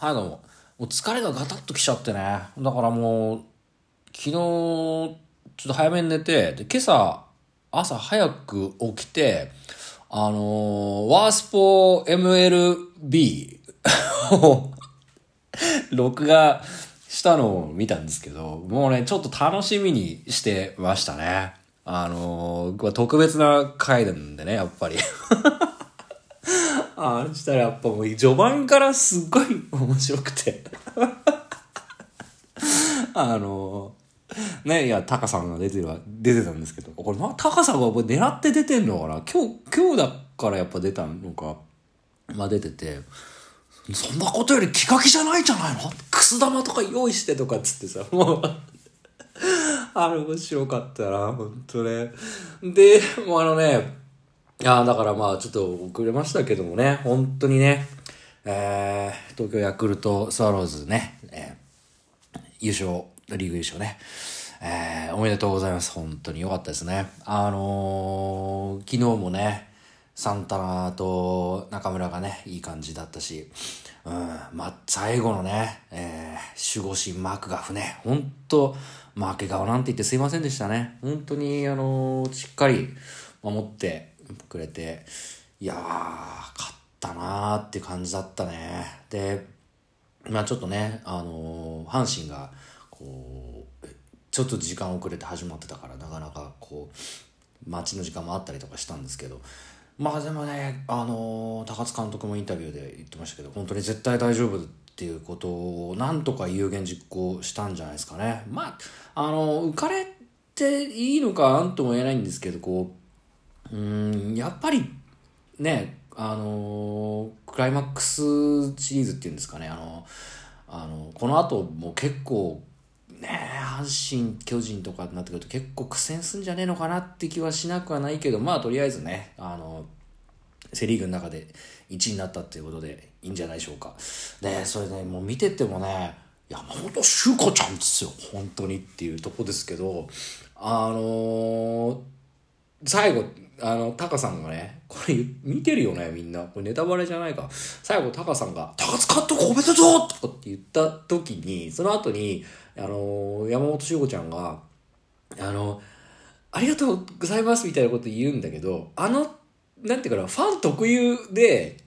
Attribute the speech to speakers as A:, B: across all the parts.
A: はいどうも。もう疲れがガタッときちゃってね。だからもう、昨日、ちょっと早めに寝て、で、今朝、朝早く起きて、あのー、ワースポー MLB を 録画したのを見たんですけど、もうね、ちょっと楽しみにしてましたね。あのー、特別な回なんでね、やっぱり。ああしたらやっぱもう序盤からすっごい 面白くて。あのねいやタカさんが出てる出てたんですけど。これタカさんが狙って出てんのかな。今日今日だからやっぱ出たのかまあ出てて。そんなことより気が気じゃないじゃないの？くす玉とか用意してとかっつってさもう。あれ面白かったな本当ね。でもうあのねいやだからまあちょっと遅れましたけどもね、本当にね、えー、東京ヤクルトスワローズね、えー、優勝、リーグ優勝ね、えー、おめでとうございます。本当に良かったですね。あのー、昨日もね、サンタナと中村がね、いい感じだったし、うん、まあ、最後のね、えー、守護神マークガフね、本当負け顔なんて言ってすいませんでしたね。本当に、あのー、しっかり守って、くれて、いやー、勝ったなーって感じだったね。で、まあちょっとね、あのー、阪神が、こう、ちょっと時間遅れて始まってたから、なかなかこう、待ちの時間もあったりとかしたんですけど、まあでもね、あのー、高津監督もインタビューで言ってましたけど、本当に絶対大丈夫っていうことを、なんとか有言実行したんじゃないですかね。まあ、あのー、浮かれていいのかなんとも言えないんですけど、こう、んやっぱりねあのクライマックスシリーズっていうんですかねあのあのこの後も結構ね阪神巨人とかになってくると結構苦戦すんじゃねえのかなって気はしなくはないけどまあとりあえずねあのセ・リーグの中で1位になったっていうことでいいんじゃないでしょうか。でそれねもう見ててもね山本修子ちゃんですよ本当にっていうとこですけどあのー、最後あの、タカさんがね、これ見てるよね、みんな。これネタバレじゃないか。最後、タカさんが、高津監督おめでとうとかって言った時に、その後に、あの、山本修子ちゃんが、あの、ありがとうございますみたいなこと言うんだけど、あの、なんていうかな、ファン特有で、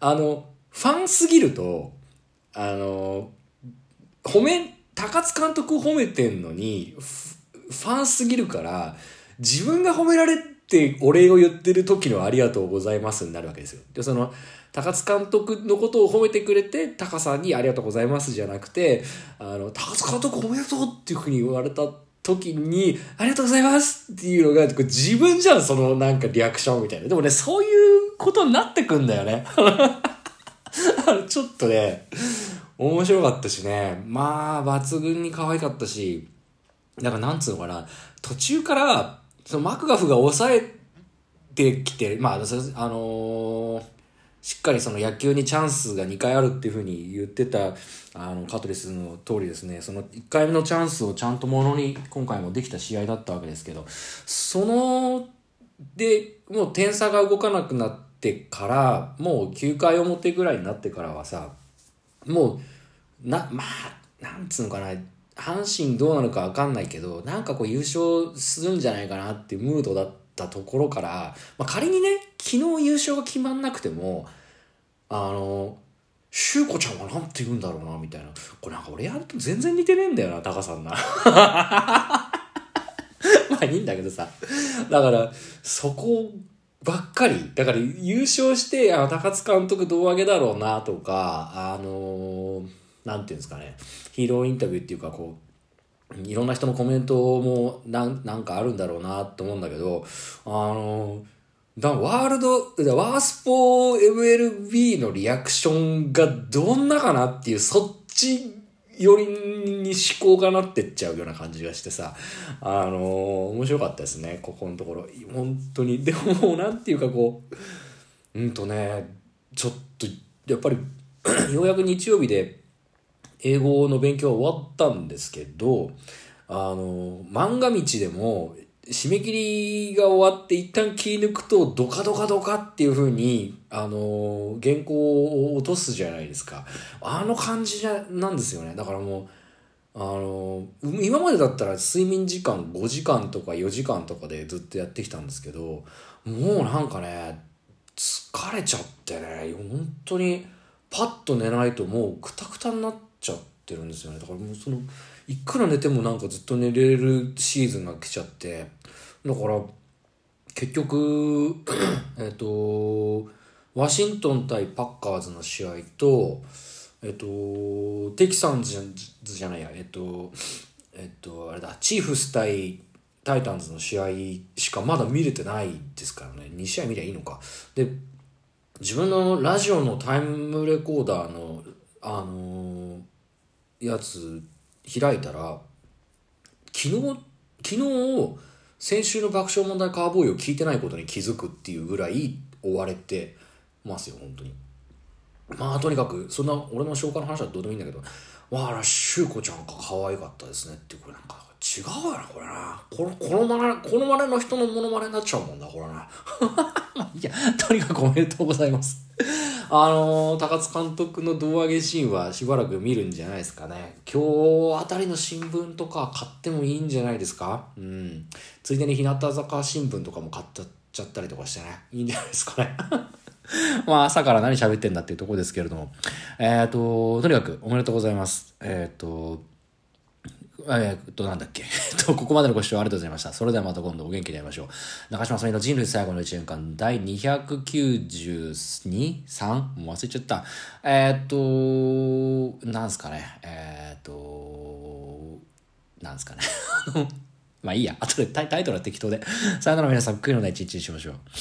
A: あの、ファンすぎると、あの、褒め、高津監督褒めてんのに、ファンすぎるから、自分が褒められってお礼を言ってる時のありがとうございますになるわけですよ。で、その、高津監督のことを褒めてくれて、タカさんにありがとうございますじゃなくて、あの、高津監督おめでとうっていうふうに言われた時に、ありがとうございますっていうのが、自分じゃん、そのなんかリアクションみたいな。でもね、そういうことになってくんだよね。ちょっとね、面白かったしね。まあ、抜群に可愛かったし、だかなんつうのかな、途中から、そのマクガフが抑えてきて、まあ、あのー、しっかりその野球にチャンスが2回あるっていうふうに言ってた、あの、カトリスの通りですね、その1回目のチャンスをちゃんとものに今回もできた試合だったわけですけど、その、で、もう点差が動かなくなってから、もう9回表ぐらいになってからはさ、もう、な、まあ、なんつうのかな、阪神どうなるか分かんないけどなんかこう優勝するんじゃないかなっていうムードだったところから、まあ、仮にね昨日優勝が決まんなくてもあのしゅうこちゃんはなんて言うんだろうなみたいな。これなんか俺やると全然似てねえんだよなタカさんな。まあいいんだけどさ。だからそこばっかり。だから優勝してあの高津監督胴上げだろうなとかあのーなんていうんですかね、ヒーローインタビューっていうか、こう、いろんな人のコメントもなんなんかあるんだろうなと思うんだけど、あの、だワールド、ワースポー MLB のリアクションがどんなかなっていう、そっち寄りに思考がなってっちゃうような感じがしてさ、あの、面白かったですね、ここのところ。本当に。でも、なんていうかこう、うんとね、ちょっと、やっぱり ようやく日曜日で、英語の勉強は終わったんですけど、あの、漫画道でも、締め切りが終わって一旦気抜くと、ドカドカドカっていう風に、あの、原稿を落とすじゃないですか。あの感じじゃ、なんですよね。だからもう、あの、今までだったら睡眠時間5時間とか4時間とかでずっとやってきたんですけど、もうなんかね、疲れちゃってね、本当に、パッと寝ないともうクタクタになってちゃってるんですよね。だからもうその、いくら寝てもなんかずっと寝れるシーズンが来ちゃって、だから結局 えっとワシントン対パッカーズの試合とえっとテキサンズじゃないやえっとえっとあれだチーフス対タイタンズの試合しかまだ見れてないですからね2試合見りゃいいのかで自分のラジオのタイムレコーダーのあのー、やつ開いたら昨日昨日先週の爆笑問題カーボーイを聞いてないことに気づくっていうぐらい追われてますよ本当に。まあとにかくそんな俺の紹介の話はどうでもいいんだけどわあらしゅうこちゃんか可愛かったですねってこれなんか違うやなこれなこのこのまねこのまねの人のモノマネになっちゃうもんだこれな いやとにかくおめでとうございますあのー、高津監督の胴上げシーンはしばらく見るんじゃないですかね。今日あたりの新聞とか買ってもいいんじゃないですか？うん。ついでに日向坂新聞とかも買っちゃったりとかしてね。いいんじゃないですかね。まあ朝から何喋ってんだっていうとこですけれども。えっ、ー、と、とにかくおめでとうございます。えっ、ー、と、え、っと、なんだっけ。え っと、ここまでのご視聴ありがとうございました。それではまた今度お元気で会いましょう。中島さんの人類最後の1年間、第 292?3? もう忘れちゃった。えー、っと、なんすかね。えー、っと、なんすかね。まあいいや。後でタイトルは適当で。さよなら皆さん、悔いのない一日にしましょう。